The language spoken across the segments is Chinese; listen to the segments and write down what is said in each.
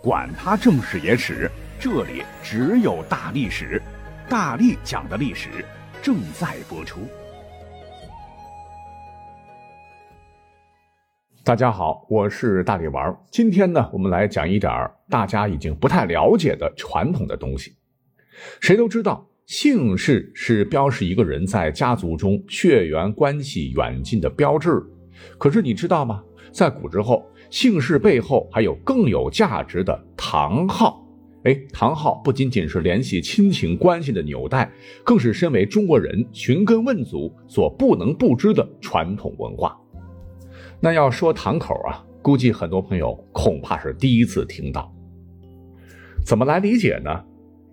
管他正史野史，这里只有大历史，大力讲的历史正在播出。大家好，我是大力丸。今天呢，我们来讲一点大家已经不太了解的传统的东西。谁都知道，姓氏是标识一个人在家族中血缘关系远近的标志。可是你知道吗？在古之后，姓氏背后还有更有价值的堂号。哎，堂号不仅仅是联系亲情关系的纽带，更是身为中国人寻根问祖所不能不知的传统文化。那要说堂口啊，估计很多朋友恐怕是第一次听到。怎么来理解呢？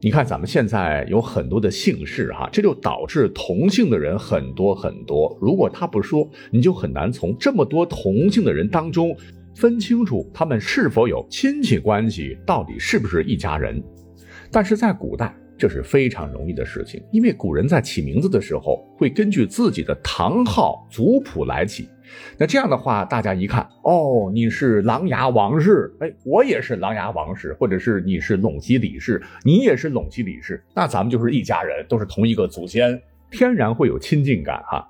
你看咱们现在有很多的姓氏哈，这就导致同姓的人很多很多。如果他不说，你就很难从这么多同姓的人当中。分清楚他们是否有亲戚关系，到底是不是一家人。但是在古代，这是非常容易的事情，因为古人在起名字的时候会根据自己的堂号族谱来起。那这样的话，大家一看，哦，你是琅琊王氏，哎，我也是琅琊王氏，或者是你是陇西李氏，你也是陇西李氏，那咱们就是一家人，都是同一个祖先，天然会有亲近感哈。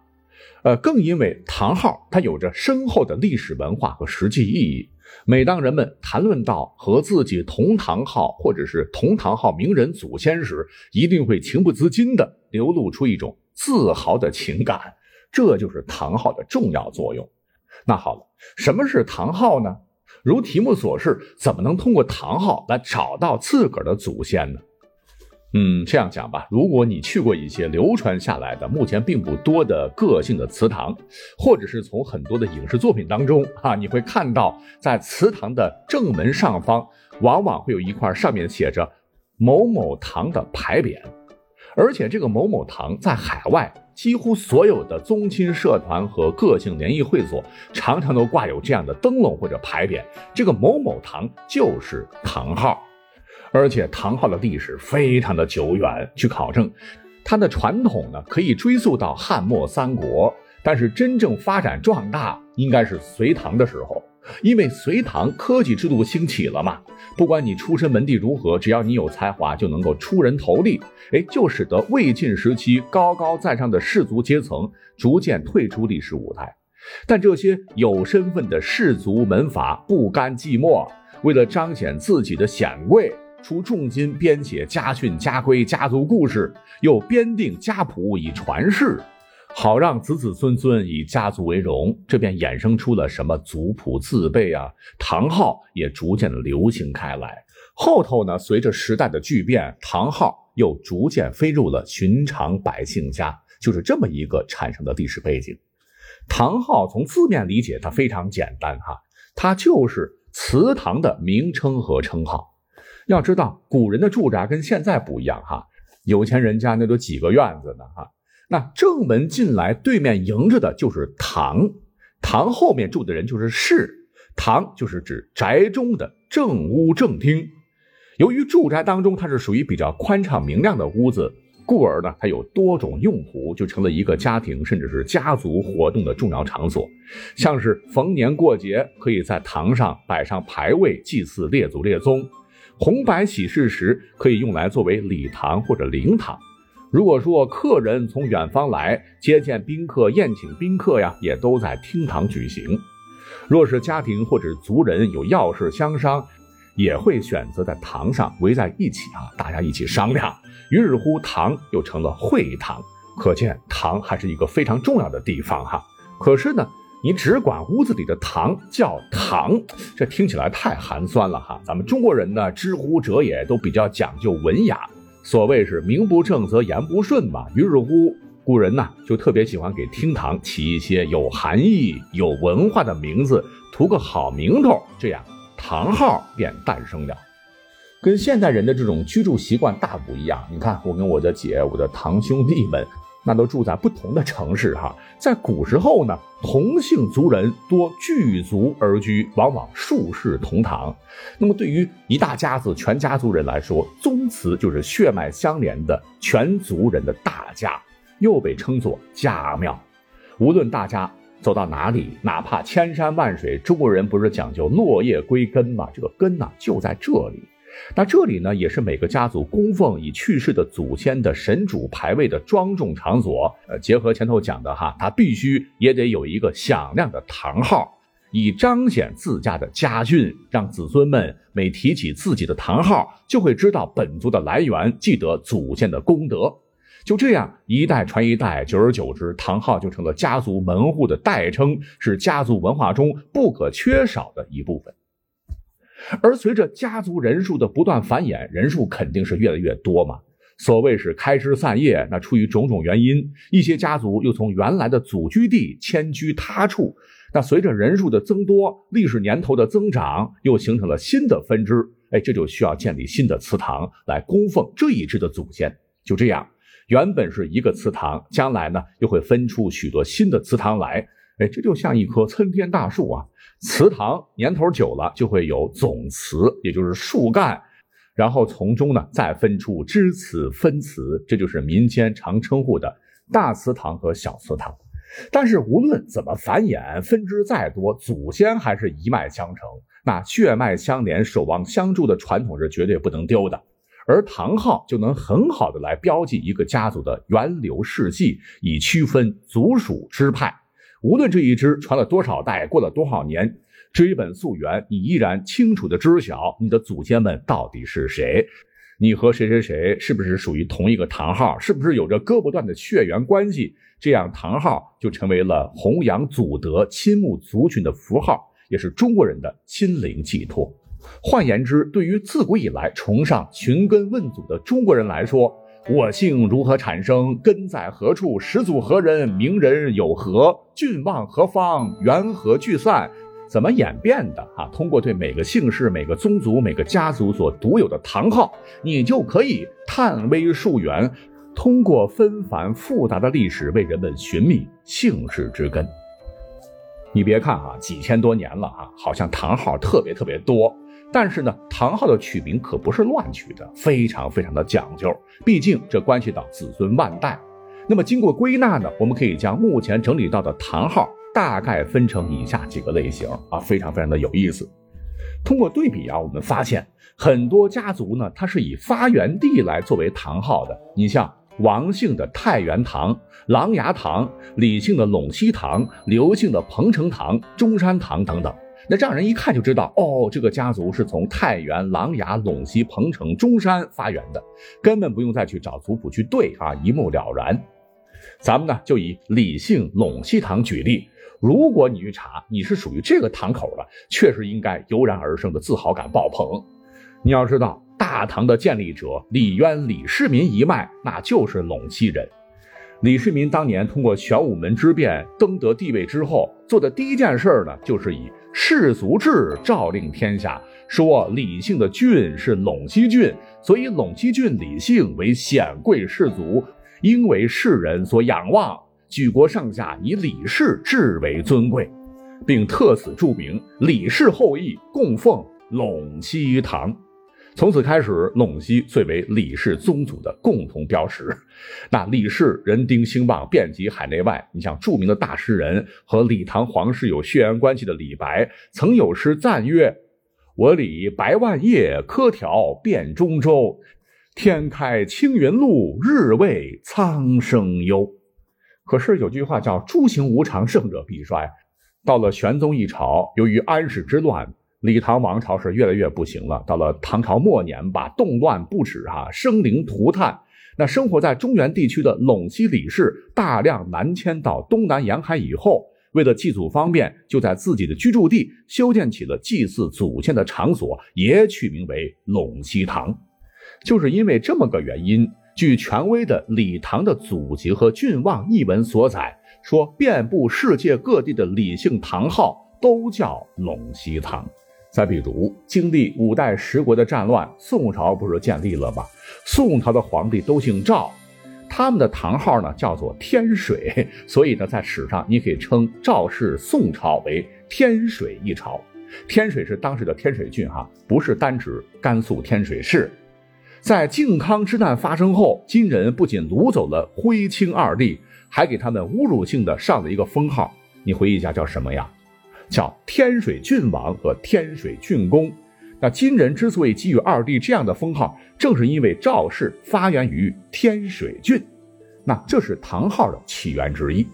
呃，更因为堂号它有着深厚的历史文化和实际意义。每当人们谈论到和自己同堂号或者是同堂号名人祖先时，一定会情不自禁地流露出一种自豪的情感。这就是堂号的重要作用。那好了，什么是堂号呢？如题目所示，怎么能通过堂号来找到自个儿的祖先呢？嗯，这样讲吧，如果你去过一些流传下来的、目前并不多的个性的祠堂，或者是从很多的影视作品当中啊，你会看到在祠堂的正门上方，往往会有一块上面写着某某堂的牌匾，而且这个某某堂在海外几乎所有的宗亲社团和个性联谊会所，常常都挂有这样的灯笼或者牌匾，这个某某堂就是堂号。而且唐号的历史非常的久远，据考证，它的传统呢可以追溯到汉末三国，但是真正发展壮大应该是隋唐的时候，因为隋唐科举制度兴起了嘛，不管你出身门第如何，只要你有才华就能够出人头地，哎，就使得魏晋时期高高在上的士族阶层逐渐退出历史舞台，但这些有身份的士族门阀不甘寂寞，为了彰显自己的显贵。出重金编写家训、家规、家族故事，又编定家谱以传世，好让子子孙孙以家族为荣。这便衍生出了什么族谱字辈啊，堂号也逐渐流行开来。后头呢，随着时代的巨变，堂号又逐渐飞入了寻常百姓家，就是这么一个产生的历史背景。堂号从字面理解，它非常简单哈，它就是祠堂的名称和称号。要知道，古人的住宅跟现在不一样哈，有钱人家那都几个院子呢哈。那正门进来，对面迎着的就是堂，堂后面住的人就是室，堂就是指宅中的正屋正厅。由于住宅当中它是属于比较宽敞明亮的屋子，故而呢，它有多种用途，就成了一个家庭甚至是家族活动的重要场所。像是逢年过节，可以在堂上摆上牌位，祭祀列祖列宗。红白喜事时可以用来作为礼堂或者灵堂。如果说客人从远方来接见宾客、宴请宾客呀，也都在厅堂举行。若是家庭或者族人有要事相商，也会选择在堂上围在一起啊，大家一起商量。于是乎，堂又成了会堂。可见堂还是一个非常重要的地方哈。可是呢？你只管屋子里的堂叫堂，这听起来太寒酸了哈。咱们中国人呢，知乎者也都比较讲究文雅，所谓是名不正则言不顺嘛。于是乎，古人呢就特别喜欢给厅堂起一些有含义、有文化的名字，图个好名头，这样堂号便诞生了。跟现代人的这种居住习惯大不一样。你看，我跟我的姐、我的堂兄弟们。那都住在不同的城市哈，在古时候呢，同姓族人多聚族而居，往往数世同堂。那么对于一大家子全家族人来说，宗祠就是血脉相连的全族人的大家，又被称作家庙。无论大家走到哪里，哪怕千山万水，中国人不是讲究落叶归根吗？这个根呢，就在这里。那这里呢，也是每个家族供奉已去世的祖先的神主牌位的庄重场所。呃，结合前头讲的哈，它必须也得有一个响亮的堂号，以彰显自家的家训，让子孙们每提起自己的堂号，就会知道本族的来源，记得祖先的功德。就这样，一代传一代，久而久之，堂号就成了家族门户的代称，是家族文化中不可缺少的一部分。而随着家族人数的不断繁衍，人数肯定是越来越多嘛。所谓是开枝散叶，那出于种种原因，一些家族又从原来的祖居地迁居他处。那随着人数的增多，历史年头的增长，又形成了新的分支。哎，这就需要建立新的祠堂来供奉这一支的祖先。就这样，原本是一个祠堂，将来呢又会分出许多新的祠堂来。哎，这就像一棵参天大树啊！祠堂年头久了，就会有总祠，也就是树干，然后从中呢再分出支祠、分祠，这就是民间常称呼的大祠堂和小祠堂。但是无论怎么繁衍，分支再多，祖先还是一脉相承，那血脉相连、守望相助的传统是绝对不能丢的。而堂号就能很好的来标记一个家族的源流世系，以区分族属支派。无论这一支传了多少代，过了多少年，追本溯源，你依然清楚的知晓你的祖先们到底是谁，你和谁谁谁是不是属于同一个堂号，是不是有着割不断的血缘关系？这样堂号就成为了弘扬祖德、亲睦族群的符号，也是中国人的心灵寄托。换言之，对于自古以来崇尚寻根问祖的中国人来说，我姓如何产生？根在何处？始祖何人？名人有何？郡望何方？缘何聚散？怎么演变的？啊，通过对每个姓氏、每个宗族、每个家族所独有的堂号，你就可以探微溯源，通过纷繁复杂的历史为人们寻觅姓氏之根。你别看啊，几千多年了啊，好像堂号特别特别多。但是呢，唐号的取名可不是乱取的，非常非常的讲究。毕竟这关系到子孙万代。那么经过归纳呢，我们可以将目前整理到的唐号大概分成以下几个类型啊，非常非常的有意思。通过对比啊，我们发现很多家族呢，它是以发源地来作为唐号的。你像王姓的太原堂、琅琊堂，李姓的陇西堂，刘姓的彭城堂、中山堂等等。那让人一看就知道，哦，这个家族是从太原、琅琊、陇西、彭城、中山发源的，根本不用再去找族谱去对啊，一目了然。咱们呢就以李姓陇西堂举例，如果你去查，你是属于这个堂口的，确实应该油然而生的自豪感爆棚。你要知道，大唐的建立者李渊、李世民一脉，那就是陇西人。李世民当年通过玄武门之变登得帝位之后，做的第一件事呢，就是以氏族制诏令天下，说李姓的郡是陇西郡，所以陇西郡李姓为显贵氏族，应为世人所仰望，举国上下以李氏至为尊贵，并特此注明李氏后裔供奉陇西堂。从此开始，陇西最为李氏宗族的共同标识。那李氏人丁兴旺，遍及海内外。你像著名的大诗人和李唐皇室有血缘关系的李白，曾有诗赞曰：“我李白万叶，柯条遍中州。天开青云路，日为苍生忧。”可是有句话叫“诸行无常，胜者必衰”。到了玄宗一朝，由于安史之乱。李唐王朝是越来越不行了。到了唐朝末年，吧，动乱不止，哈，生灵涂炭。那生活在中原地区的陇西李氏大量南迁到东南沿海以后，为了祭祖方便，就在自己的居住地修建起了祭祀祖先的场所，也取名为陇西堂。就是因为这么个原因，据权威的李唐的祖籍和郡望一文所载，说遍布世界各地的李姓堂号都叫陇西堂。再比如，经历五代十国的战乱，宋朝不是建立了吗？宋朝的皇帝都姓赵，他们的堂号呢叫做天水，所以呢，在史上你可以称赵氏宋朝为天水一朝。天水是当时的天水郡，哈，不是单指甘肃天水市。在靖康之难发生后，金人不仅掳走了徽钦二帝，还给他们侮辱性的上了一个封号。你回忆一下叫什么呀？叫天水郡王和天水郡公。那金人之所以给予二帝这样的封号，正是因为赵氏发源于天水郡。那这是唐号的起源之一。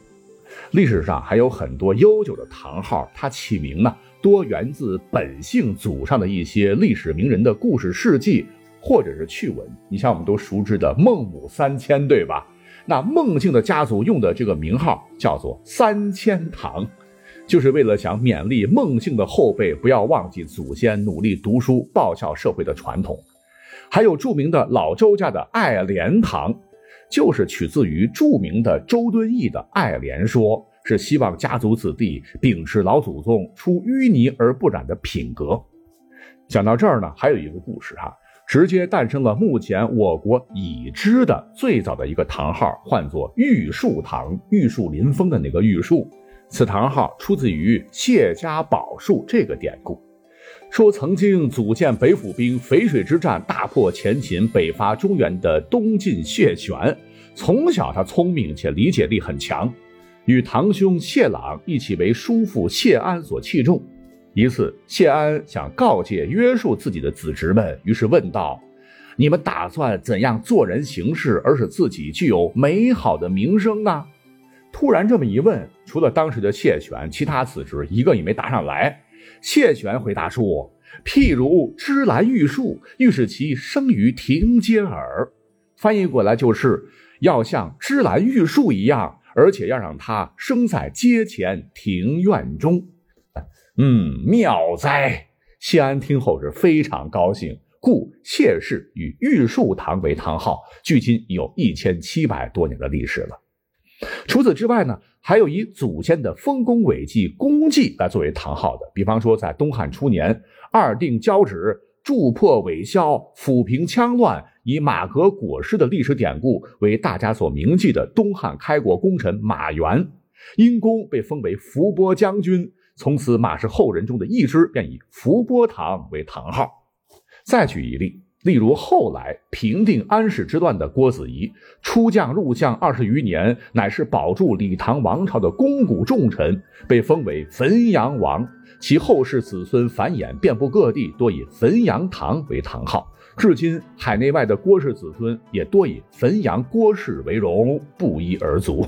历史上还有很多悠久的唐号，它起名呢多源自本姓祖上的一些历史名人的故事事迹或者是趣闻。你像我们都熟知的孟母三迁，对吧？那孟姓的家族用的这个名号叫做三千堂，就是为了想勉励孟姓的后辈不要忘记祖先努力读书报效社会的传统。还有著名的老周家的爱莲堂。就是取自于著名的周敦颐的《爱莲说》，是希望家族子弟秉持老祖宗出淤泥而不染的品格。讲到这儿呢，还有一个故事哈，直接诞生了目前我国已知的最早的一个堂号，唤作玉树堂，玉树临风的那个玉树。此堂号出自于谢家宝树这个典故。说曾经组建北府兵，淝水之战大破前秦，北伐中原的东晋谢玄。从小他聪明且理解力很强，与堂兄谢朗一起为叔父谢安所器重。一次，谢安想告诫约束自己的子侄们，于是问道：“你们打算怎样做人行事，而使自己具有美好的名声呢？”突然这么一问，除了当时的谢玄，其他子侄一个也没答上来。谢玄回答说：“譬如芝兰玉树，欲使其生于庭阶耳。”翻译过来就是要像芝兰玉树一样，而且要让它生在阶前庭院中。嗯，妙哉！谢安听后是非常高兴，故谢氏与玉树堂为堂号，距今有一千七百多年的历史了。除此之外呢？还有以祖先的丰功伟绩、功绩来作为堂号的，比方说在东汉初年，二定交趾、筑破韦骁、抚平羌乱，以马革裹尸的历史典故为大家所铭记的东汉开国功臣马援，因功被封为伏波将军，从此马氏后人中的一支便以伏波堂为堂号。再举一例。例如，后来平定安史之乱的郭子仪，出将入相二十余年，乃是保住李唐王朝的肱骨重臣，被封为汾阳王。其后世子孙繁衍，遍布各地，多以汾阳堂为堂号。至今，海内外的郭氏子孙也多以汾阳郭氏为荣，不一而足。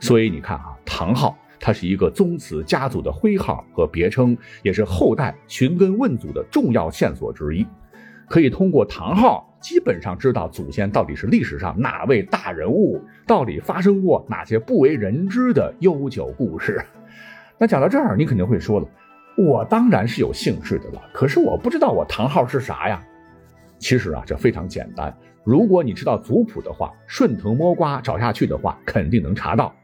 所以你看啊，堂号它是一个宗祠家族的徽号和别称，也是后代寻根问祖的重要线索之一。可以通过堂号，基本上知道祖先到底是历史上哪位大人物，到底发生过哪些不为人知的悠久故事。那讲到这儿，你肯定会说了，我当然是有姓氏的了，可是我不知道我堂号是啥呀？其实啊，这非常简单，如果你知道族谱的话，顺藤摸瓜找下去的话，肯定能查到。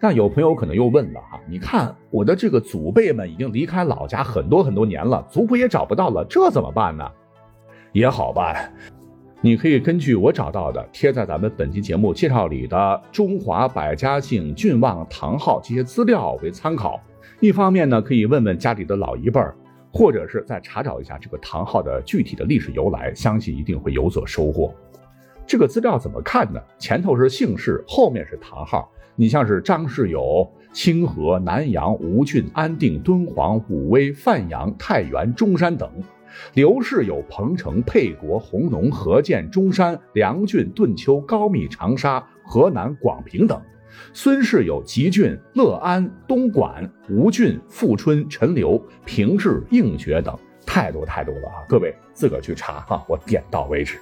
但有朋友可能又问了哈，你看我的这个祖辈们已经离开老家很多很多年了，族谱也找不到了，这怎么办呢？也好办，你可以根据我找到的贴在咱们本期节目介绍里的《中华百家姓郡望堂号》这些资料为参考。一方面呢，可以问问家里的老一辈儿，或者是再查找一下这个堂号的具体的历史由来，相信一定会有所收获。这个资料怎么看呢？前头是姓氏，后面是堂号。你像是张氏有清河、南阳、吴郡、安定、敦煌、武威、范阳、太原、中山等。刘氏有彭城、沛国、弘农、河间、中山、梁郡、顿丘、高密、长沙、河南、广平等；孙氏有吉郡、乐安、东莞、吴郡、富春、陈留、平治、应觉等，太多太多了啊！各位自个儿去查哈，我点到为止。